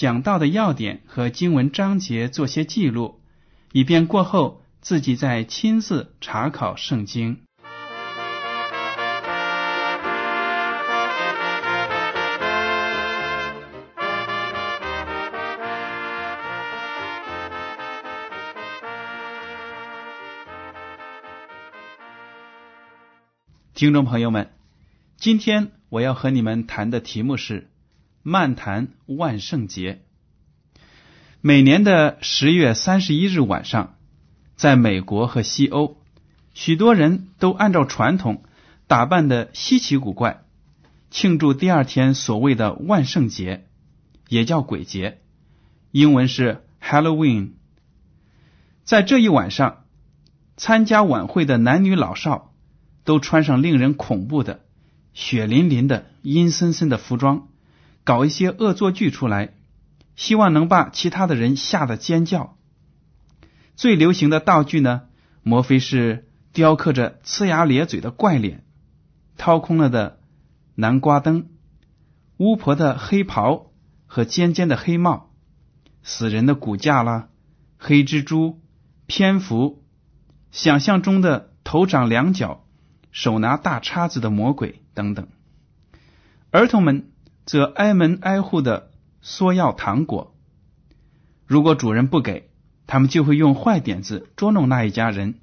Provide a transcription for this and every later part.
讲到的要点和经文章节做些记录，以便过后自己再亲自查考圣经。听众朋友们，今天我要和你们谈的题目是漫谈万圣节。每年的十月三十一日晚上，在美国和西欧，许多人都按照传统打扮的稀奇古怪，庆祝第二天所谓的万圣节，也叫鬼节，英文是 Halloween。在这一晚上，参加晚会的男女老少。都穿上令人恐怖的、血淋淋的、阴森森的服装，搞一些恶作剧出来，希望能把其他的人吓得尖叫。最流行的道具呢，莫非是雕刻着呲牙咧嘴的怪脸、掏空了的南瓜灯、巫婆的黑袍和尖尖的黑帽、死人的骨架啦、黑蜘蛛、蝙蝠，想象中的头长两角。手拿大叉子的魔鬼等等，儿童们则挨门挨户的索要糖果。如果主人不给，他们就会用坏点子捉弄那一家人。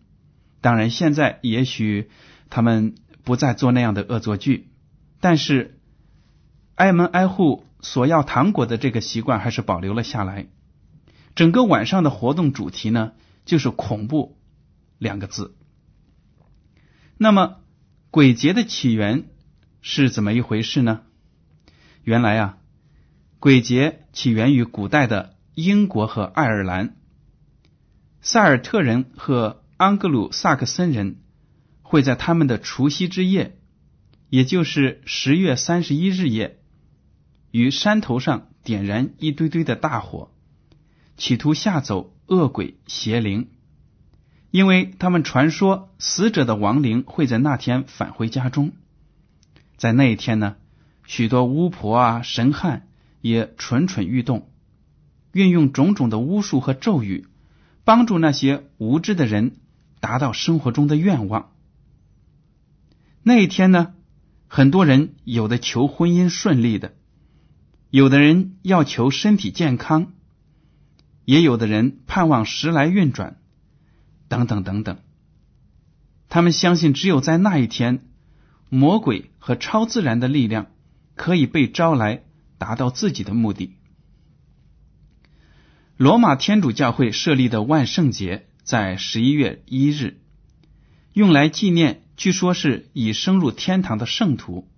当然，现在也许他们不再做那样的恶作剧，但是挨门挨户索要糖果的这个习惯还是保留了下来。整个晚上的活动主题呢，就是恐怖两个字。那么，鬼节的起源是怎么一回事呢？原来啊，鬼节起源于古代的英国和爱尔兰。塞尔特人和安格鲁萨克森人会在他们的除夕之夜，也就是十月三十一日夜，于山头上点燃一堆堆的大火，企图吓走恶鬼邪灵。因为他们传说死者的亡灵会在那天返回家中，在那一天呢，许多巫婆啊、神汉也蠢蠢欲动，运用种种的巫术和咒语，帮助那些无知的人达到生活中的愿望。那一天呢，很多人有的求婚姻顺利的，有的人要求身体健康，也有的人盼望时来运转。等等等等，他们相信只有在那一天，魔鬼和超自然的力量可以被招来，达到自己的目的。罗马天主教会设立的万圣节在十一月一日，用来纪念据说是已升入天堂的圣徒，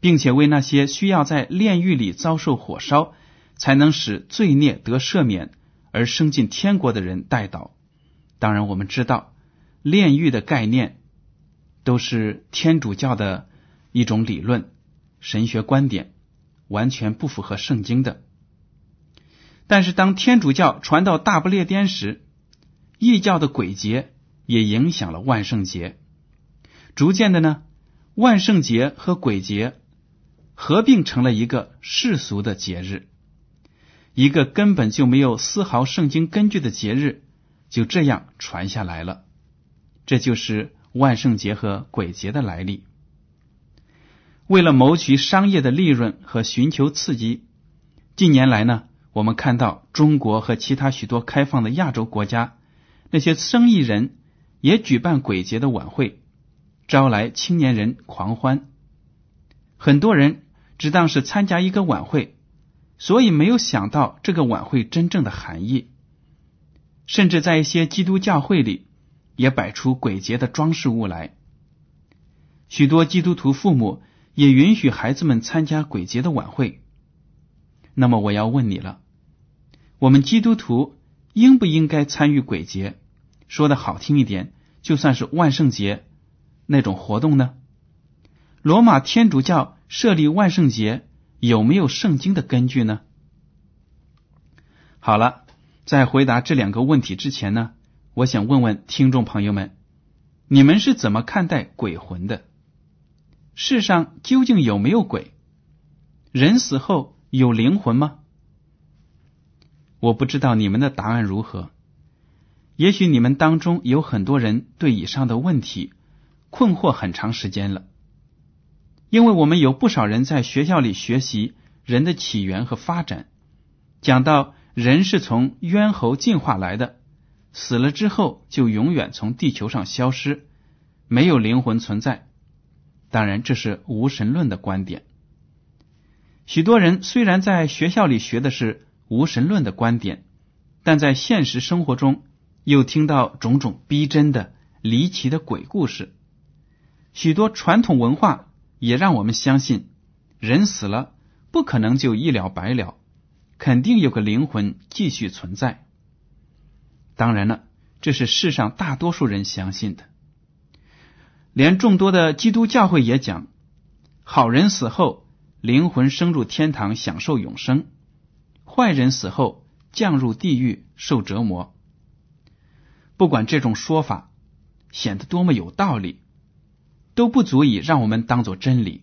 并且为那些需要在炼狱里遭受火烧才能使罪孽得赦免而升进天国的人代祷。当然，我们知道炼狱的概念都是天主教的一种理论、神学观点，完全不符合圣经的。但是，当天主教传到大不列颠时，异教的鬼节也影响了万圣节。逐渐的呢，万圣节和鬼节合并成了一个世俗的节日，一个根本就没有丝毫圣经根据的节日。就这样传下来了，这就是万圣节和鬼节的来历。为了谋取商业的利润和寻求刺激，近年来呢，我们看到中国和其他许多开放的亚洲国家，那些生意人也举办鬼节的晚会，招来青年人狂欢。很多人只当是参加一个晚会，所以没有想到这个晚会真正的含义。甚至在一些基督教会里，也摆出鬼节的装饰物来。许多基督徒父母也允许孩子们参加鬼节的晚会。那么我要问你了：我们基督徒应不应该参与鬼节？说的好听一点，就算是万圣节那种活动呢？罗马天主教设立万圣节有没有圣经的根据呢？好了，在回答这两个问题之前呢，我想问问听众朋友们：你们是怎么看待鬼魂的？世上究竟有没有鬼？人死后有灵魂吗？我不知道你们的答案如何。也许你们当中有很多人对以上的问题困惑很长时间了，因为我们有不少人在学校里学习人的起源和发展，讲到人是从猿猴进化来的，死了之后就永远从地球上消失，没有灵魂存在。当然，这是无神论的观点。许多人虽然在学校里学的是无神论的观点，但在现实生活中又听到种种逼真的、离奇的鬼故事。许多传统文化也让我们相信，人死了不可能就一了百了，肯定有个灵魂继续存在。当然了，这是世上大多数人相信的。连众多的基督教会也讲，好人死后灵魂升入天堂享受永生，坏人死后降入地狱受折磨。不管这种说法显得多么有道理，都不足以让我们当做真理。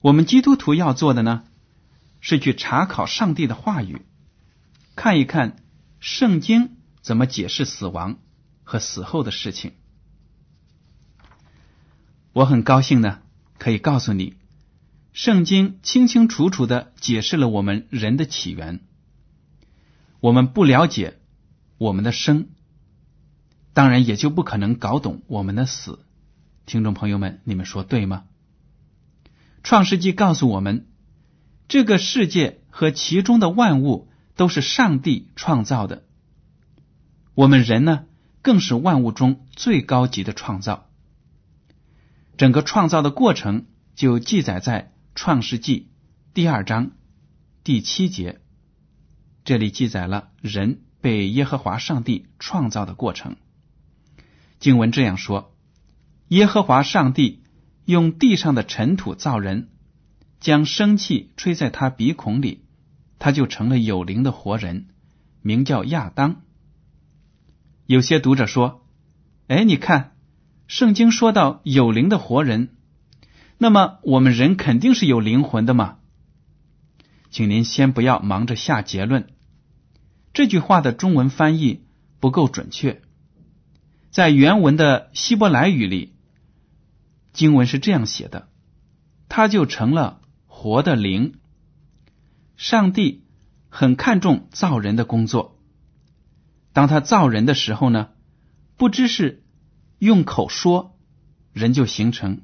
我们基督徒要做的呢，是去查考上帝的话语，看一看圣经怎么解释死亡和死后的事情。我很高兴呢，可以告诉你，圣经清清楚楚的解释了我们人的起源。我们不了解我们的生，当然也就不可能搞懂我们的死。听众朋友们，你们说对吗？创世纪告诉我们，这个世界和其中的万物都是上帝创造的。我们人呢，更是万物中最高级的创造。整个创造的过程就记载在《创世纪》第二章第七节，这里记载了人被耶和华上帝创造的过程。经文这样说：耶和华上帝用地上的尘土造人，将生气吹在他鼻孔里，他就成了有灵的活人，名叫亚当。有些读者说：“哎，你看。”圣经说到有灵的活人，那么我们人肯定是有灵魂的嘛？请您先不要忙着下结论。这句话的中文翻译不够准确，在原文的希伯来语里，经文是这样写的：他就成了活的灵。上帝很看重造人的工作，当他造人的时候呢，不知是。用口说，人就形成。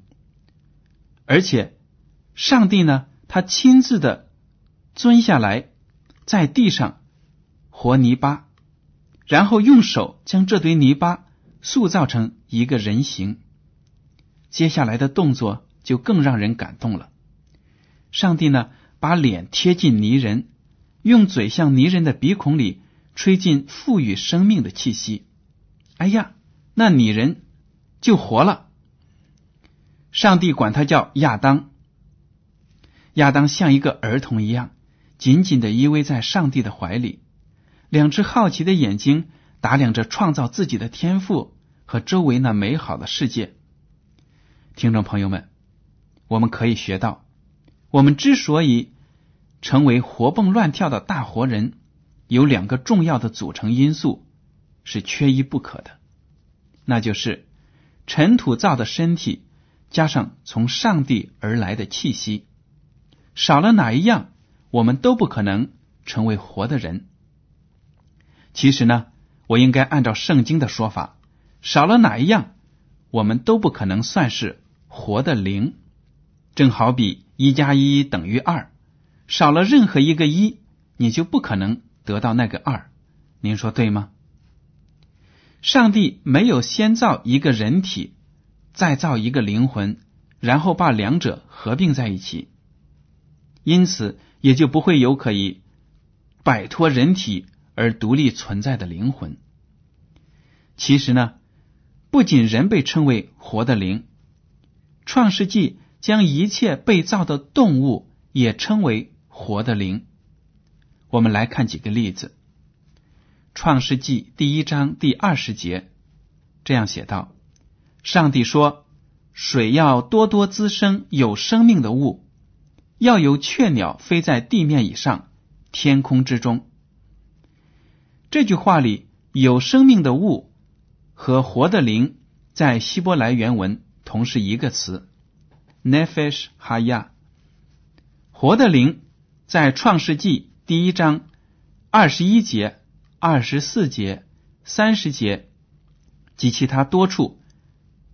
而且，上帝呢，他亲自的蹲下来，在地上和泥巴，然后用手将这堆泥巴塑造成一个人形。接下来的动作就更让人感动了。上帝呢，把脸贴近泥人，用嘴向泥人的鼻孔里吹进赋予生命的气息。哎呀，那女人。就活了。上帝管他叫亚当。亚当像一个儿童一样，紧紧的依偎在上帝的怀里，两只好奇的眼睛打量着创造自己的天赋和周围那美好的世界。听众朋友们，我们可以学到，我们之所以成为活蹦乱跳的大活人，有两个重要的组成因素是缺一不可的，那就是。尘土造的身体，加上从上帝而来的气息，少了哪一样，我们都不可能成为活的人。其实呢，我应该按照圣经的说法，少了哪一样，我们都不可能算是活的灵。正好比一加一等于二，少了任何一个一，你就不可能得到那个二。您说对吗？上帝没有先造一个人体，再造一个灵魂，然后把两者合并在一起，因此也就不会有可以摆脱人体而独立存在的灵魂。其实呢，不仅人被称为活的灵，《创世纪》。将一切被造的动物也称为活的灵。我们来看几个例子，《创世纪》第一章第二十节这样写道：“上帝说，水要多多滋生有生命的物，要有雀鸟飞在地面以上、天空之中。”这句话里有生命的物和活的灵，在希伯来原文同是一个词。Nefesh Haya，活的灵，在创世纪第一章二十一节、二十四节、三十节及其他多处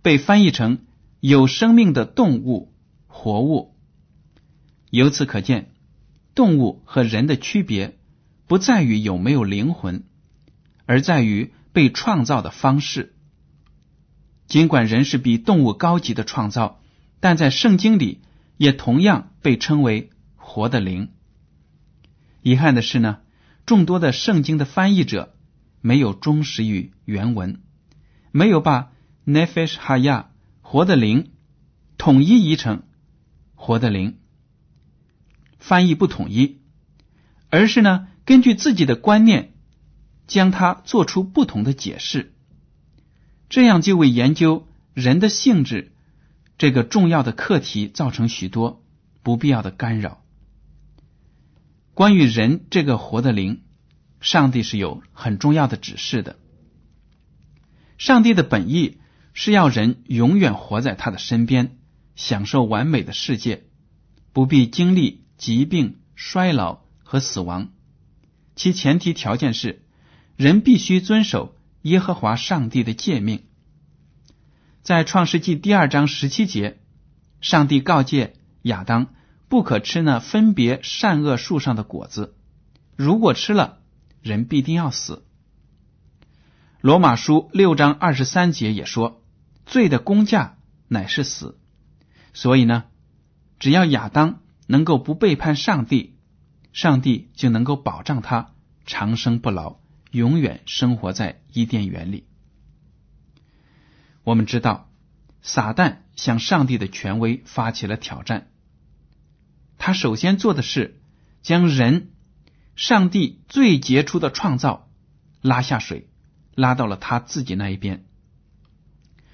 被翻译成有生命的动物、活物。由此可见，动物和人的区别不在于有没有灵魂，而在于被创造的方式。尽管人是比动物高级的创造。但在圣经里也同样被称为活的灵。遗憾的是呢，众多的圣经的翻译者没有忠实于原文，没有把 nefesh haya 活的灵统一译成活的灵，翻译不统一，而是呢根据自己的观念将它做出不同的解释，这样就为研究人的性质。这个重要的课题造成许多不必要的干扰。关于人这个活的灵，上帝是有很重要的指示的。上帝的本意是要人永远活在他的身边，享受完美的世界，不必经历疾病、衰老和死亡。其前提条件是，人必须遵守耶和华上帝的诫命。在创世纪第二章十七节，上帝告诫亚当不可吃那分别善恶树上的果子，如果吃了，人必定要死。罗马书六章二十三节也说，罪的工价乃是死。所以呢，只要亚当能够不背叛上帝，上帝就能够保障他长生不老，永远生活在伊甸园里。我们知道，撒旦向上帝的权威发起了挑战。他首先做的是将人，上帝最杰出的创造拉下水，拉到了他自己那一边。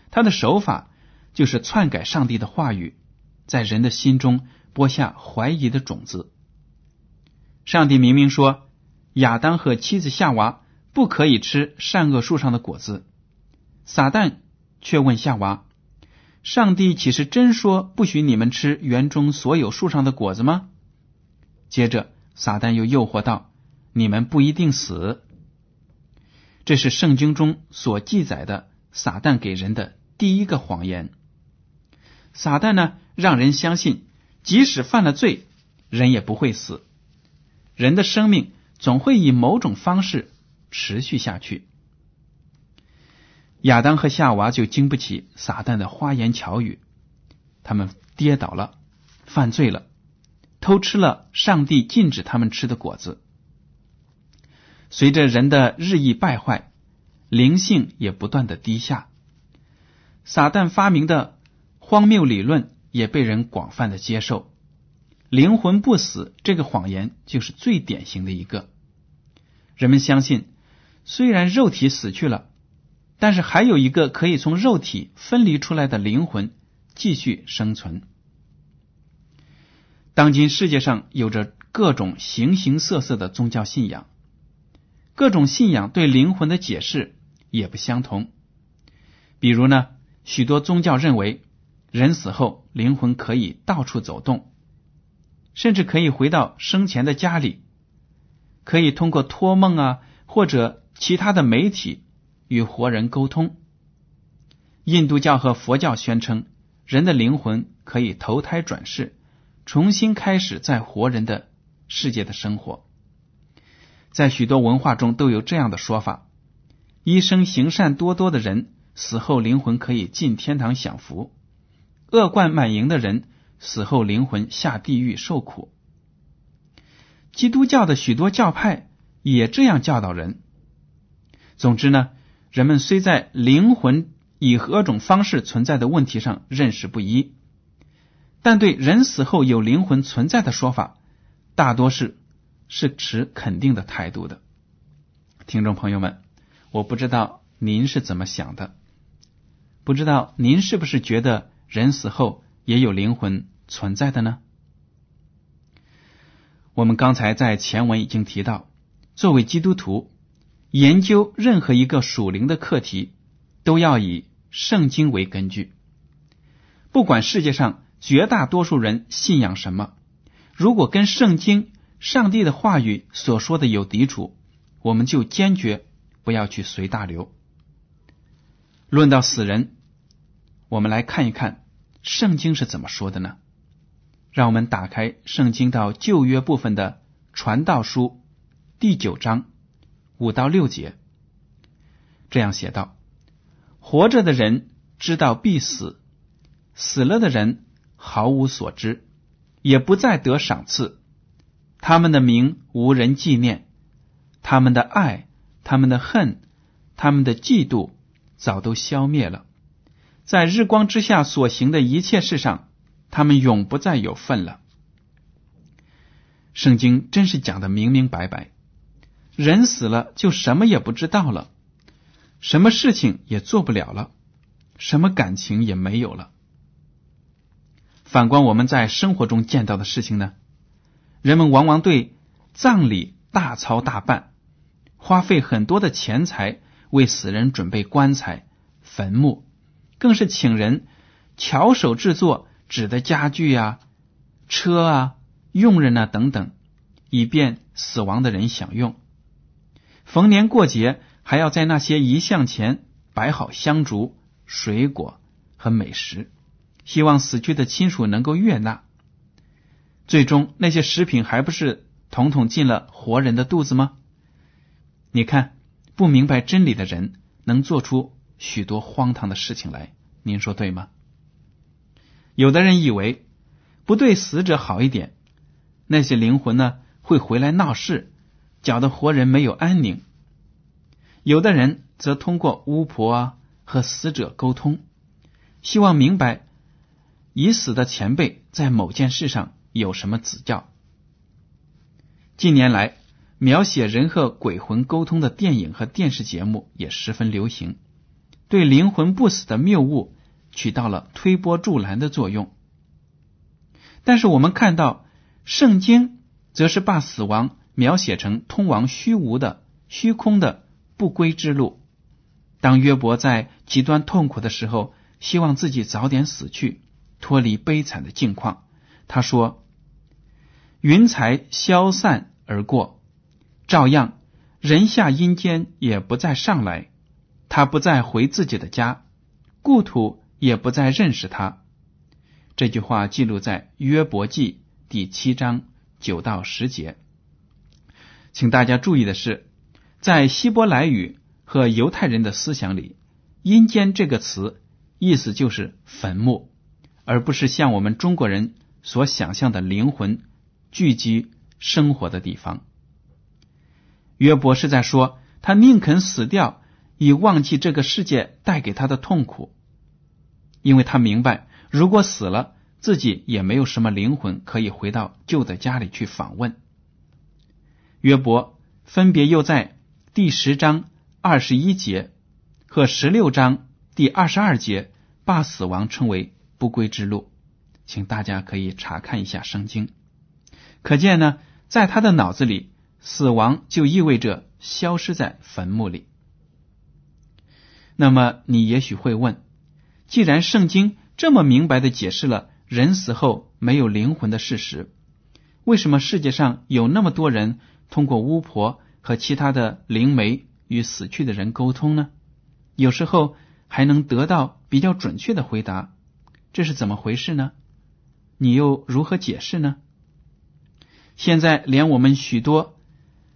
他的手法就是篡改上帝的话语，在人的心中播下怀疑的种子。上帝明明说，亚当和妻子夏娃不可以吃善恶树上的果子，撒旦。却问夏娃：“上帝岂是真说不许你们吃园中所有树上的果子吗？”接着，撒旦又诱惑道：“你们不一定死。”这是圣经中所记载的撒旦给人的第一个谎言。撒旦呢，让人相信，即使犯了罪，人也不会死，人的生命总会以某种方式持续下去。亚当和夏娃就经不起撒旦的花言巧语，他们跌倒了，犯罪了，偷吃了上帝禁止他们吃的果子。随着人的日益败坏，灵性也不断的低下，撒旦发明的荒谬理论也被人广泛的接受。灵魂不死这个谎言就是最典型的一个。人们相信，虽然肉体死去了。但是还有一个可以从肉体分离出来的灵魂继续生存。当今世界上有着各种形形色色的宗教信仰，各种信仰对灵魂的解释也不相同。比如呢，许多宗教认为人死后灵魂可以到处走动，甚至可以回到生前的家里。可以通过托梦啊或者其他的媒体与活人沟通。印度教和佛教宣称，人的灵魂可以投胎转世，重新开始在活人的世界的生活。在许多文化中都有这样的说法：一生行善多多的人，死后灵魂可以进天堂享福；恶贯满盈的人，死后灵魂下地狱受苦。基督教的许多教派也这样教导人。总之呢，人们虽在灵魂以何种方式存在的问题上认识不一，但对人死后有灵魂存在的说法，大多是是持肯定的态度的。听众朋友们，我不知道您是怎么想的，不知道您是不是觉得人死后也有灵魂存在的呢？我们刚才在前文已经提到，作为基督徒，研究任何一个属灵的课题，都要以圣经为根据。不管世界上绝大多数人信仰什么，如果跟圣经、上帝的话语所说的有抵触，我们就坚决不要去随大流。论到死人，我们来看一看圣经是怎么说的呢？让我们打开圣经到旧约部分的传道书第九章五到六节，这样写道：活着的人知道必死，死了的人毫无所知，也不再得赏赐。他们的名无人纪念，他们的爱、他们的恨、他们的嫉妒，早都消灭了。在日光之下所行的一切事上。他们永不再有份了。圣经真是讲的明明白白，人死了就什么也不知道了，什么事情也做不了了，什么感情也没有了。反观我们在生活中见到的事情呢，人们往往对葬礼大操大办，花费很多的钱财为死人准备棺材、坟墓，更是请人巧手制作。纸的家具啊、车啊、佣人啊等等，以便死亡的人享用。逢年过节，还要在那些遗像前摆好香烛、水果和美食，希望死去的亲属能够悦纳。最终，那些食品还不是统统进了活人的肚子吗？你看，不明白真理的人能做出许多荒唐的事情来，您说对吗？有的人以为不对死者好一点，那些灵魂呢会回来闹事，搅得活人没有安宁。有的人则通过巫婆啊和死者沟通，希望明白已死的前辈在某件事上有什么指教。近年来，描写人和鬼魂沟通的电影和电视节目也十分流行，对灵魂不死的谬误。起到了推波助澜的作用，但是我们看到圣经则是把死亡描写成通往虚无的虚空的不归之路。当约伯在极端痛苦的时候，希望自己早点死去，脱离悲惨的境况，他说：“云彩消散而过，照样人下阴间也不再上来，他不再回自己的家，故土。”也不再认识他。这句话记录在约伯记第七章九到十节。请大家注意的是，在希伯来语和犹太人的思想里，“阴间”这个词意思就是坟墓，而不是像我们中国人所想象的灵魂聚集生活的地方。约伯是在说，他宁肯死掉，以忘记这个世界带给他的痛苦。因为他明白，如果死了，自己也没有什么灵魂可以回到旧的家里去访问。约伯分别又在第十章二十一节和十六章第二十二节把死亡称为不归之路，请大家可以查看一下圣经。可见呢，在他的脑子里，死亡就意味着消失在坟墓里。那么，你也许会问？既然圣经这么明白的解释了人死后没有灵魂的事实，为什么世界上有那么多人通过巫婆和其他的灵媒与死去的人沟通呢？有时候还能得到比较准确的回答，这是怎么回事呢？你又如何解释呢？现在连我们许多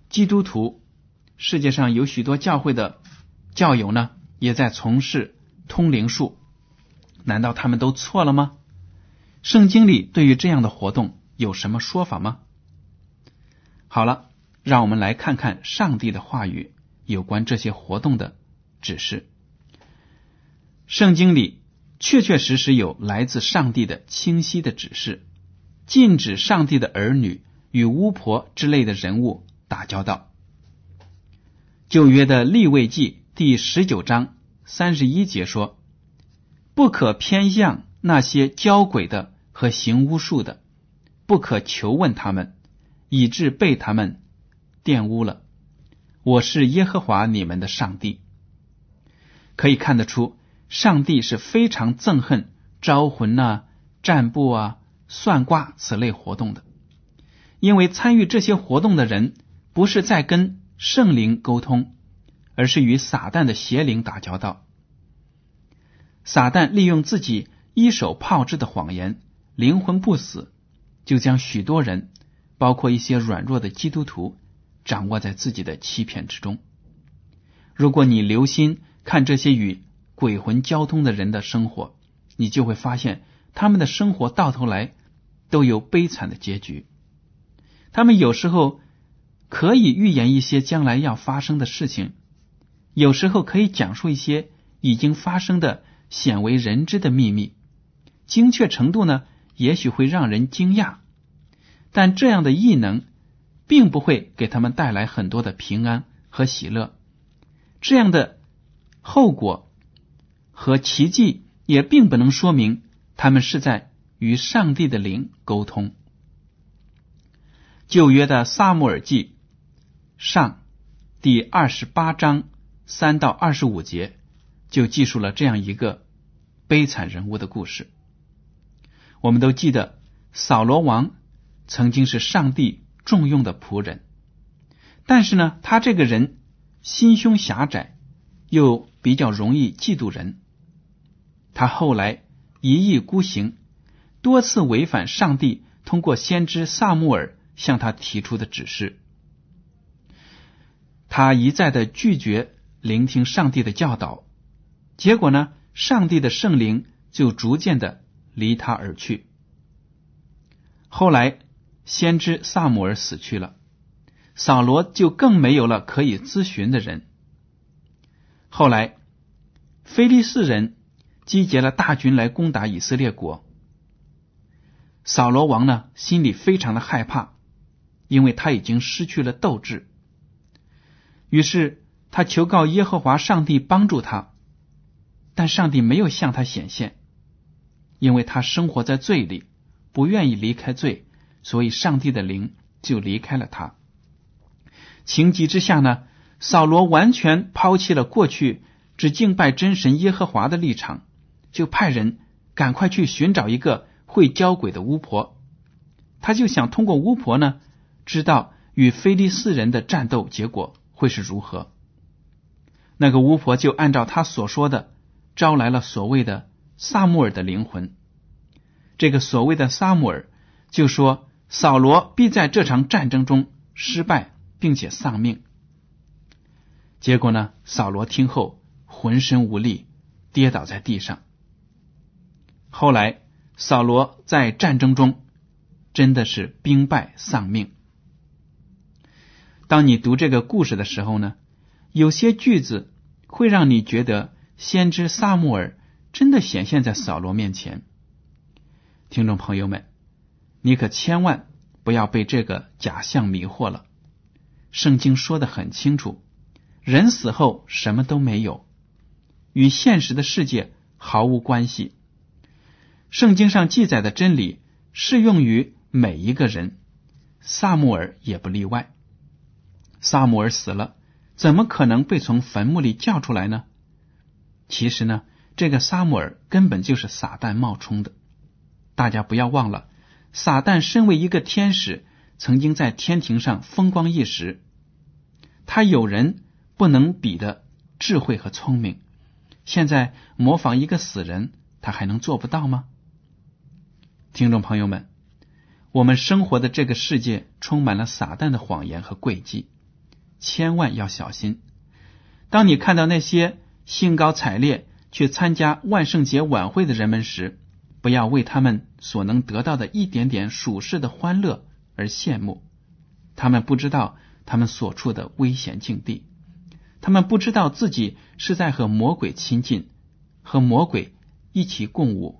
基督徒，世界上有许多教会的教友呢，也在从事通灵术，难道他们都错了吗？圣经里对于这样的活动有什么说法吗？好了，让我们来看看上帝的话语有关这些活动的指示。圣经里确确实实有来自上帝的清晰的指示，禁止上帝的儿女与巫婆之类的人物打交道。旧约的立位记第十九章三十一节说：“不可偏向那些交鬼的和行巫术的，不可求问他们。”以致被他们玷污了。我是耶和华你们的上帝。可以看得出，上帝是非常憎恨招魂呐、占卜啊、算卦此类活动的，因为参与这些活动的人不是在跟圣灵沟通，而是与撒旦的邪灵打交道。撒旦利用自己一手炮制的谎言，灵魂不死，就将许多人。包括一些软弱的基督徒，掌握在自己的欺骗之中。如果你留心看这些与鬼魂交通的人的生活，你就会发现，他们的生活到头来都有悲惨的结局。他们有时候可以预言一些将来要发生的事情，有时候可以讲述一些已经发生的鲜为人知的秘密，精确程度呢，也许会让人惊讶。但这样的异能，并不会给他们带来很多的平安和喜乐。这样的后果和奇迹，也并不能说明他们是在与上帝的灵沟通。旧约的撒母耳记上第二十八章三到二十五节，就记述了这样一个悲惨人物的故事。我们都记得扫罗王。曾经是上帝重用的仆人，但是呢，他这个人心胸狭窄，又比较容易嫉妒人。他后来一意孤行，多次违反上帝通过先知萨穆尔向他提出的指示。他一再的拒绝聆听上帝的教导，结果呢，上帝的圣灵就逐渐的离他而去。后来。先知萨姆尔死去了，扫罗就更没有了可以咨询的人。后来，菲利士人集结了大军来攻打以色列国。扫罗王呢，心里非常的害怕，因为他已经失去了斗志。于是他求告耶和华上帝帮助他，但上帝没有向他显现，因为他生活在罪里，不愿意离开罪。所以，上帝的灵就离开了他。情急之下呢，扫罗完全抛弃了过去只敬拜真神耶和华的立场，就派人赶快去寻找一个会交鬼的巫婆。他就想通过巫婆呢，知道与菲利斯人的战斗结果会是如何。那个巫婆就按照他所说的，招来了所谓的萨穆尔的灵魂。这个所谓的萨穆尔就说。扫罗必在这场战争中失败，并且丧命。结果呢？扫罗听后浑身无力，跌倒在地上。后来，扫罗在战争中真的是兵败丧命。当你读这个故事的时候呢，有些句子会让你觉得先知萨穆尔真的显现在扫罗面前。听众朋友们。你可千万不要被这个假象迷惑了。圣经说的很清楚，人死后什么都没有，与现实的世界毫无关系。圣经上记载的真理适用于每一个人，萨穆尔也不例外。萨穆尔死了，怎么可能被从坟墓里叫出来呢？其实呢，这个萨穆尔根本就是撒旦冒充的。大家不要忘了。撒旦身为一个天使，曾经在天庭上风光一时，他有人不能比的智慧和聪明，现在模仿一个死人，他还能做不到吗？听众朋友们，我们生活的这个世界充满了撒旦的谎言和诡计，千万要小心。当你看到那些兴高采烈去参加万圣节晚会的人们时，不要为他们所能得到的一点点属世的欢乐而羡慕。他们不知道他们所处的危险境地，他们不知道自己是在和魔鬼亲近，和魔鬼一起共舞。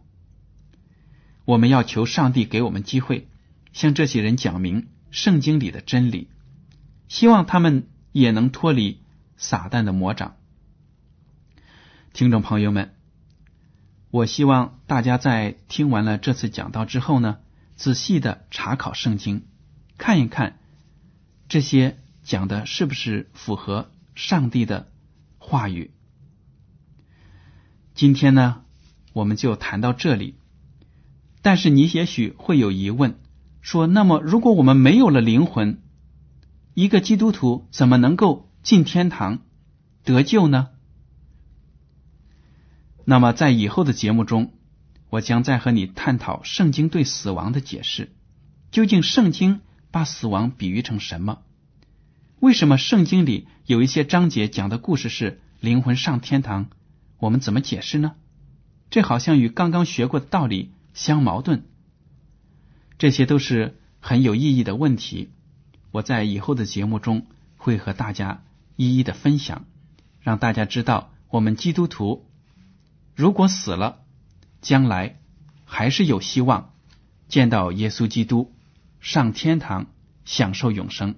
我们要求上帝给我们机会，向这些人讲明圣经里的真理，希望他们也能脱离。撒旦的魔掌，听众朋友们，我希望大家在听完了这次讲道之后呢，仔细的查考圣经，看一看这些讲的是不是符合上帝的话语。今天呢，我们就谈到这里。但是你也许会有疑问，说：那么如果我们没有了灵魂，一个基督徒怎么能够？进天堂得救呢？那么在以后的节目中，我将再和你探讨圣经对死亡的解释。究竟圣经把死亡比喻成什么？为什么圣经里有一些章节讲的故事是灵魂上天堂？我们怎么解释呢？这好像与刚刚学过的道理相矛盾。这些都是很有意义的问题。我在以后的节目中会和大家。一一的分享，让大家知道，我们基督徒如果死了，将来还是有希望见到耶稣基督，上天堂享受永生。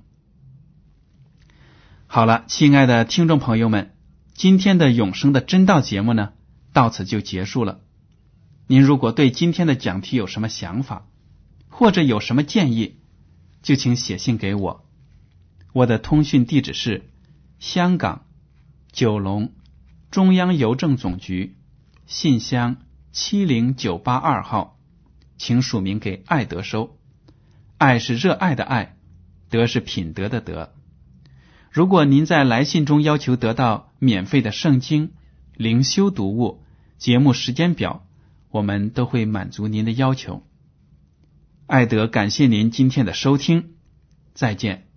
好了，亲爱的听众朋友们，今天的永生的真道节目呢，到此就结束了。您如果对今天的讲题有什么想法，或者有什么建议，就请写信给我。我的通讯地址是。香港九龙中央邮政总局信箱七零九八二号，请署名给爱德收。爱是热爱的爱，德是品德的德。如果您在来信中要求得到免费的圣经灵修读物、节目时间表，我们都会满足您的要求。爱德感谢您今天的收听，再见。